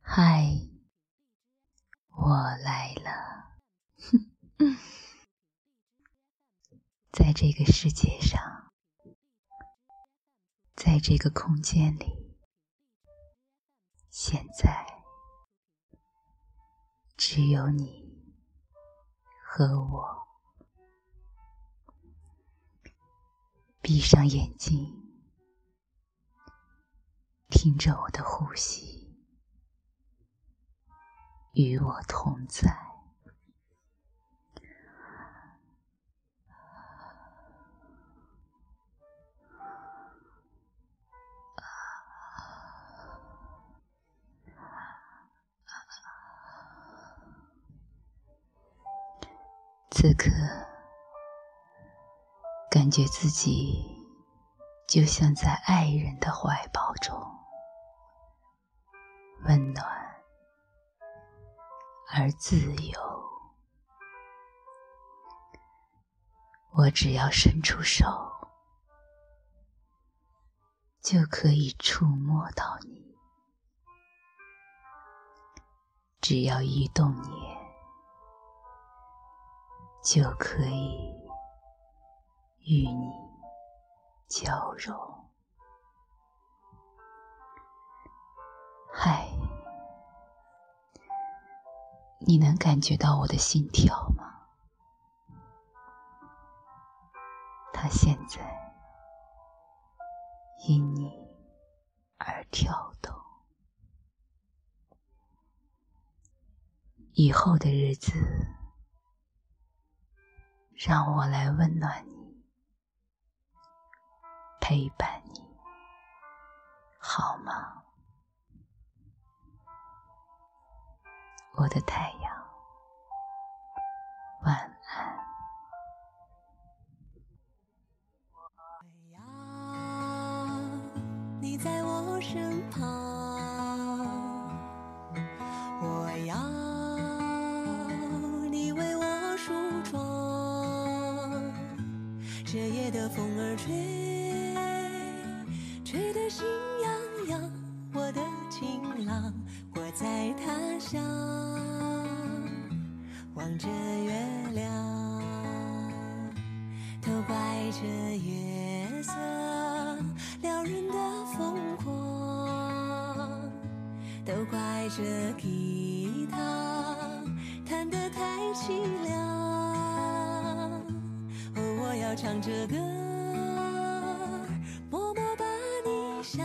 嗨，我来了。在这个世界上，在这个空间里，现在只有你和我。闭上眼睛，听着我的呼吸，与我同在。此刻。感觉自己就像在爱人的怀抱中，温暖而自由。我只要伸出手，就可以触摸到你；只要一动念，就可以。与你交融，嗨，你能感觉到我的心跳吗？它现在因你而跳动。以后的日子，让我来温暖你。陪伴你，好吗，我的太阳？晚安。我要你在我身旁，我要你为我梳妆，这夜的风儿吹。吹望着月亮，都怪这月色撩人的疯狂，都怪这吉他弹得太凄凉，哦，我要唱着歌。默默把你想